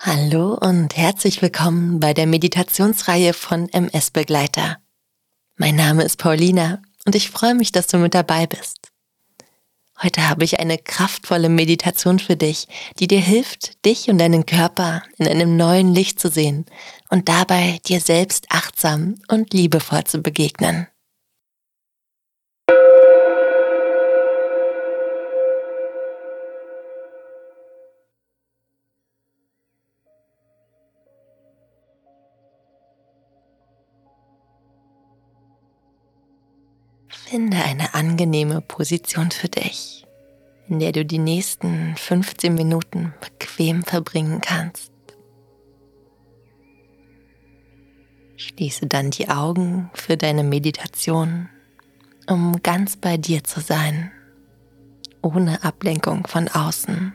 Hallo und herzlich willkommen bei der Meditationsreihe von MS Begleiter. Mein Name ist Paulina und ich freue mich, dass du mit dabei bist. Heute habe ich eine kraftvolle Meditation für dich, die dir hilft, dich und deinen Körper in einem neuen Licht zu sehen und dabei dir selbst achtsam und liebevoll zu begegnen. Finde eine angenehme Position für dich, in der du die nächsten 15 Minuten bequem verbringen kannst. Schließe dann die Augen für deine Meditation, um ganz bei dir zu sein, ohne Ablenkung von außen.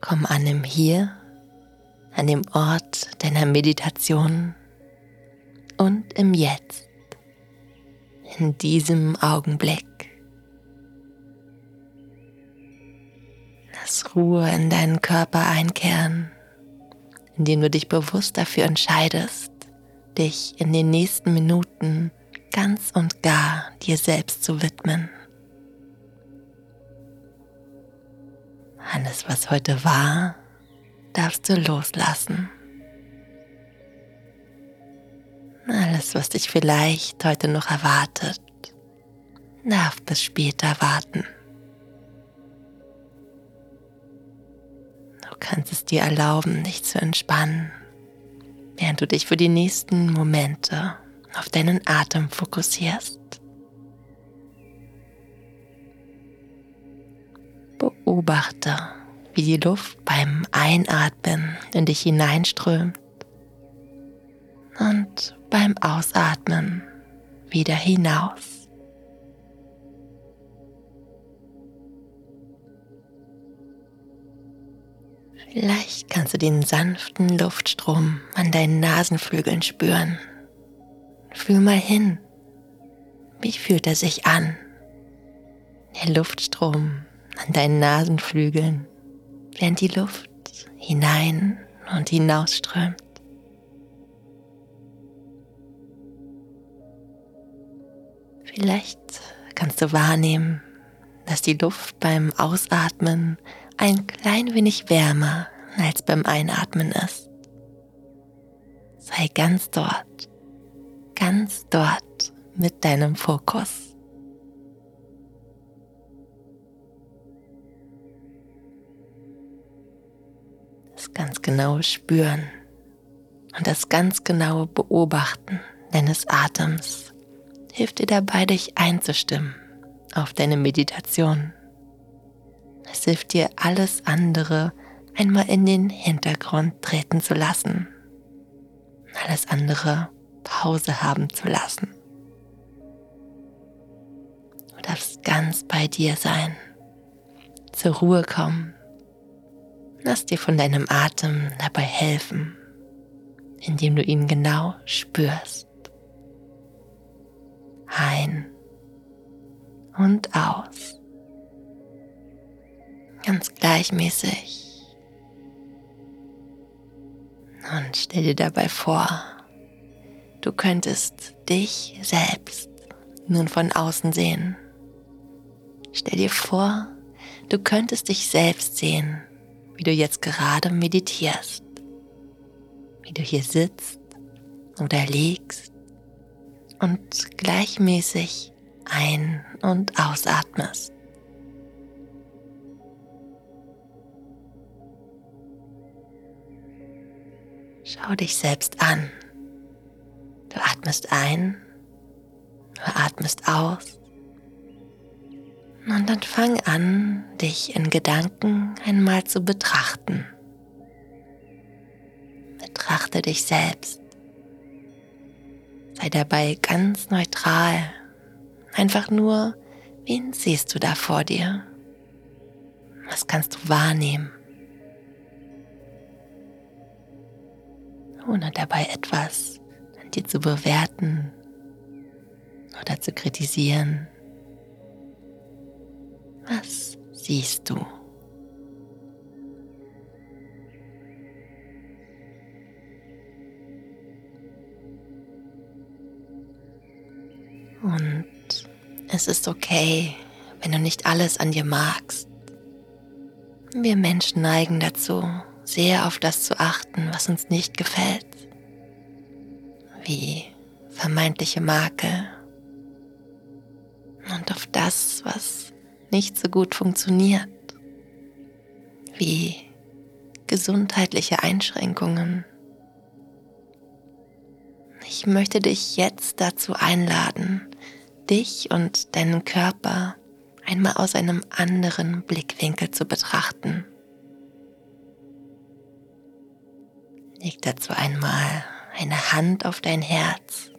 Komm an dem Hier, an dem Ort deiner Meditation und im Jetzt, in diesem Augenblick. Lass Ruhe in deinen Körper einkehren, indem du dich bewusst dafür entscheidest, dich in den nächsten Minuten ganz und gar dir selbst zu widmen. Alles, was heute war, darfst du loslassen. Alles, was dich vielleicht heute noch erwartet, darf bis später warten. Du kannst es dir erlauben, dich zu entspannen, während du dich für die nächsten Momente auf deinen Atem fokussierst. Beobachte, wie die Luft beim Einatmen in dich hineinströmt und beim Ausatmen wieder hinaus. Vielleicht kannst du den sanften Luftstrom an deinen Nasenflügeln spüren. Fühl mal hin. Wie fühlt er sich an? Der Luftstrom an deinen Nasenflügeln, während die Luft hinein und hinausströmt. Vielleicht kannst du wahrnehmen, dass die Luft beim Ausatmen ein klein wenig wärmer als beim Einatmen ist. Sei ganz dort, ganz dort mit deinem Fokus. Das ganz genaue Spüren und das ganz genaue Beobachten deines Atems hilft dir dabei, dich einzustimmen auf deine Meditation. Es hilft dir, alles andere einmal in den Hintergrund treten zu lassen, alles andere Pause haben zu lassen. Du darfst ganz bei dir sein, zur Ruhe kommen. Lass dir von deinem Atem dabei helfen, indem du ihn genau spürst ein und aus. Ganz gleichmäßig. Und stell dir dabei vor, du könntest dich selbst nun von außen sehen. Stell dir vor, du könntest dich selbst sehen, wie du jetzt gerade meditierst, wie du hier sitzt oder liegst und gleichmäßig ein- und ausatmest. Schau dich selbst an. Du atmest ein, du atmest aus. Und dann fang an, dich in Gedanken einmal zu betrachten. Betrachte dich selbst. Sei dabei ganz neutral. Einfach nur, wen siehst du da vor dir? Was kannst du wahrnehmen? Ohne dabei etwas an dir zu bewerten oder zu kritisieren. Was siehst du? Es ist okay, wenn du nicht alles an dir magst. Wir Menschen neigen dazu, sehr auf das zu achten, was uns nicht gefällt, wie vermeintliche Makel und auf das, was nicht so gut funktioniert, wie gesundheitliche Einschränkungen. Ich möchte dich jetzt dazu einladen, dich und deinen Körper einmal aus einem anderen Blickwinkel zu betrachten. Leg dazu einmal eine Hand auf dein Herz.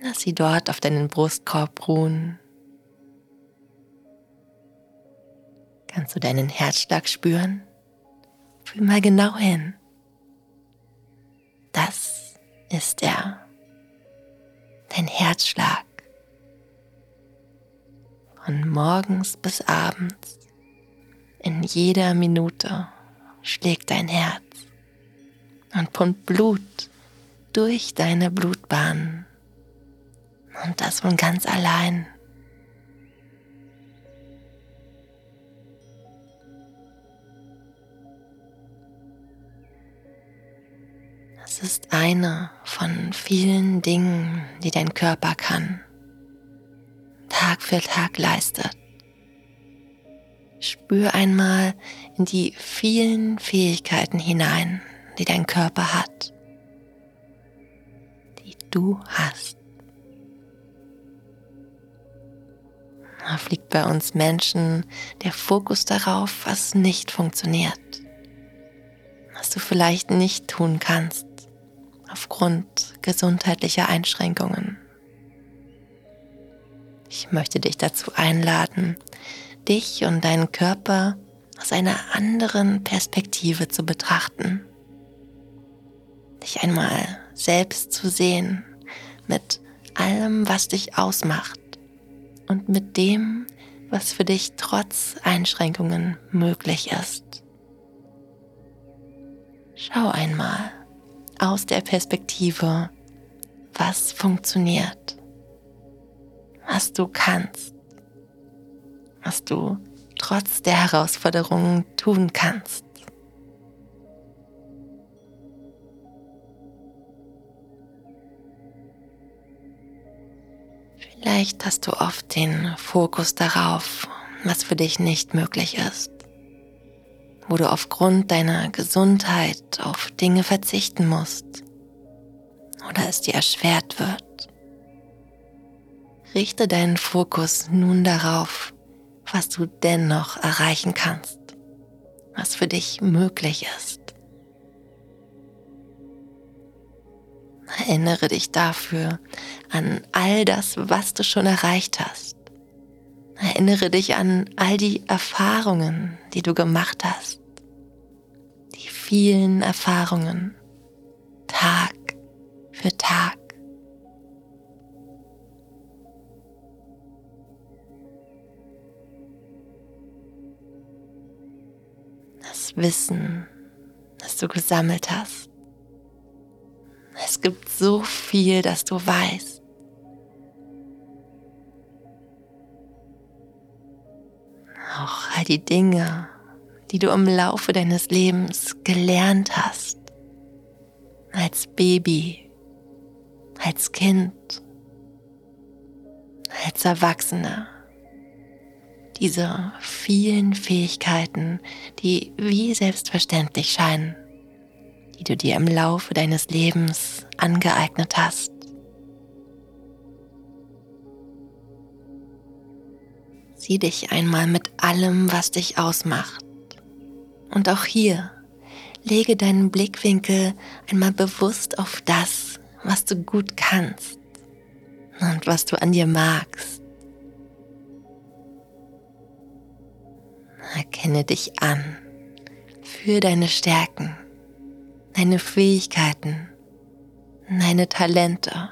Lass sie dort auf deinen Brustkorb ruhen. Kannst du deinen Herzschlag spüren? Fühl mal genau hin. Das ist er. Dein Herzschlag. Von morgens bis abends. In jeder Minute schlägt dein Herz und pumpt Blut durch deine Blutbahn. Und das von ganz allein. Das ist eine von vielen Dingen, die dein Körper kann, Tag für Tag leistet. Spür einmal in die vielen Fähigkeiten hinein, die dein Körper hat, die du hast. Da fliegt bei uns Menschen der Fokus darauf, was nicht funktioniert, was du vielleicht nicht tun kannst aufgrund gesundheitlicher Einschränkungen. Ich möchte dich dazu einladen, dich und deinen Körper aus einer anderen Perspektive zu betrachten dich einmal selbst zu sehen mit allem, was dich ausmacht und mit dem, was für dich trotz Einschränkungen möglich ist. Schau einmal aus der Perspektive, was funktioniert, was du kannst, was du trotz der Herausforderungen tun kannst. Vielleicht hast du oft den Fokus darauf, was für dich nicht möglich ist, wo du aufgrund deiner Gesundheit auf Dinge verzichten musst oder es dir erschwert wird. Richte deinen Fokus nun darauf, was du dennoch erreichen kannst, was für dich möglich ist. Erinnere dich dafür an all das, was du schon erreicht hast. Erinnere dich an all die Erfahrungen, die du gemacht hast. Die vielen Erfahrungen, Tag für Tag. Wissen, das du gesammelt hast es gibt so viel, das du weißt. Auch all die Dinge, die du im Laufe deines Lebens gelernt hast. Als Baby, als Kind, als Erwachsener. Diese vielen Fähigkeiten, die wie selbstverständlich scheinen die du dir im Laufe deines Lebens angeeignet hast. Sieh dich einmal mit allem, was dich ausmacht. Und auch hier lege deinen Blickwinkel einmal bewusst auf das, was du gut kannst und was du an dir magst. Erkenne dich an für deine Stärken deine Fähigkeiten, deine Talente.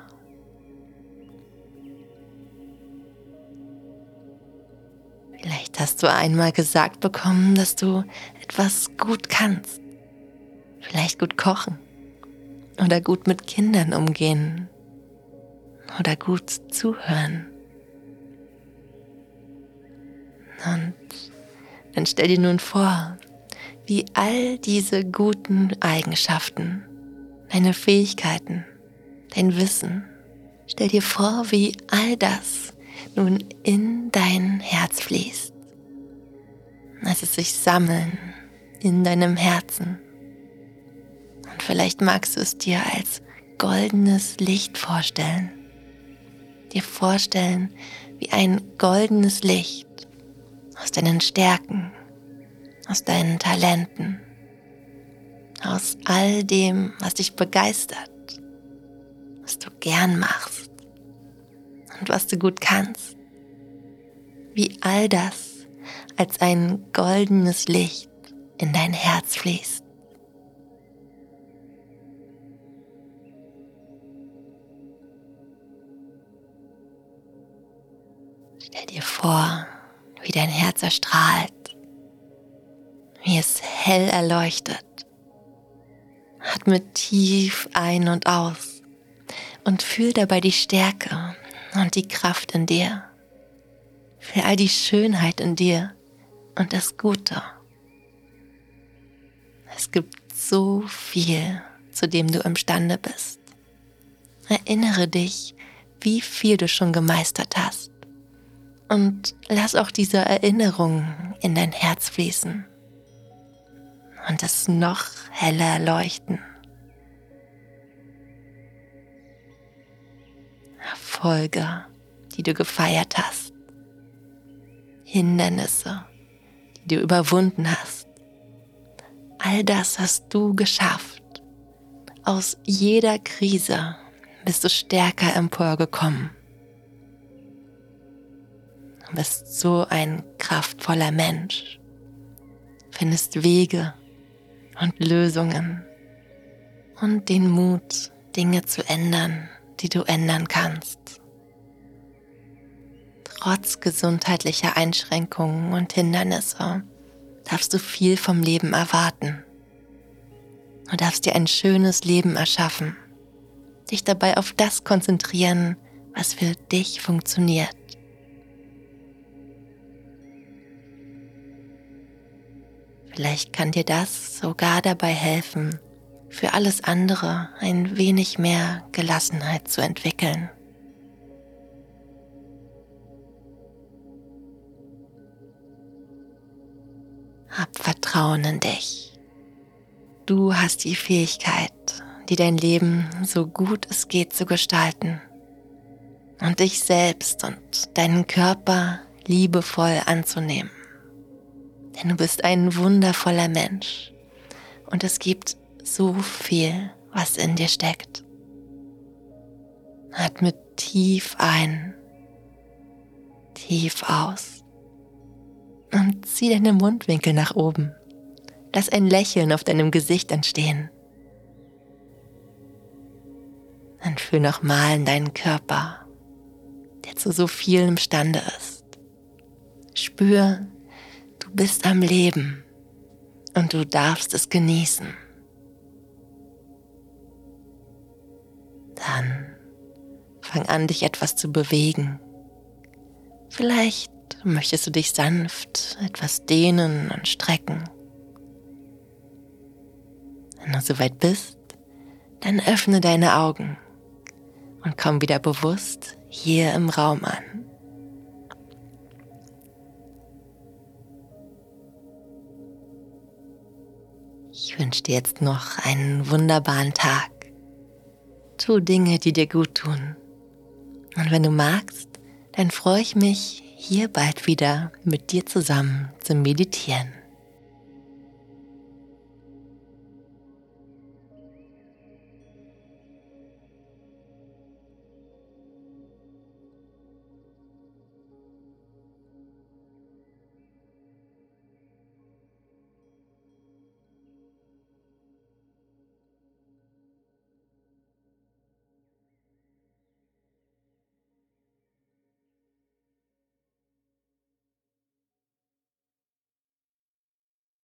Vielleicht hast du einmal gesagt bekommen, dass du etwas gut kannst. Vielleicht gut kochen oder gut mit Kindern umgehen oder gut zuhören Und dann stell dir nun vor, wie all diese guten Eigenschaften, deine Fähigkeiten, dein Wissen, stell dir vor, wie all das nun in dein Herz fließt. Lass es sich sammeln in deinem Herzen. Und vielleicht magst du es dir als goldenes Licht vorstellen. Dir vorstellen, wie ein goldenes Licht aus deinen Stärken, aus deinen Talenten, aus all dem, was dich begeistert, was du gern machst und was du gut kannst. Wie all das als ein goldenes Licht in dein Herz fließt. Stell dir vor, dein Herz erstrahlt, wie es hell erleuchtet. Atme tief ein und aus und fühl dabei die Stärke und die Kraft in dir. Fühl all die Schönheit in dir und das Gute. Es gibt so viel, zu dem du imstande bist. Erinnere dich, wie viel du schon gemeistert hast. Und lass auch diese Erinnerung in dein Herz fließen und es noch heller leuchten. Erfolge, die du gefeiert hast. Hindernisse, die du überwunden hast. All das hast du geschafft. Aus jeder Krise bist du stärker emporgekommen. Du bist so ein kraftvoller Mensch, findest Wege und Lösungen und den Mut, Dinge zu ändern, die du ändern kannst. Trotz gesundheitlicher Einschränkungen und Hindernisse darfst du viel vom Leben erwarten. Du darfst dir ein schönes Leben erschaffen, dich dabei auf das konzentrieren, was für dich funktioniert. Vielleicht kann dir das sogar dabei helfen, für alles andere ein wenig mehr Gelassenheit zu entwickeln. Hab Vertrauen in dich. Du hast die Fähigkeit, die dein Leben so gut es geht zu gestalten und dich selbst und deinen Körper liebevoll anzunehmen denn du bist ein wundervoller Mensch und es gibt so viel, was in dir steckt. Atme tief ein, tief aus und zieh deine Mundwinkel nach oben. Lass ein Lächeln auf deinem Gesicht entstehen. Dann fühl nochmal in deinen Körper, der zu so viel imstande ist. Spür, Du bist am Leben und du darfst es genießen. Dann fang an, dich etwas zu bewegen. Vielleicht möchtest du dich sanft etwas dehnen und strecken. Wenn du soweit bist, dann öffne deine Augen und komm wieder bewusst hier im Raum an. Ich wünsche dir jetzt noch einen wunderbaren Tag. Tu Dinge, die dir gut tun. Und wenn du magst, dann freue ich mich, hier bald wieder mit dir zusammen zu meditieren.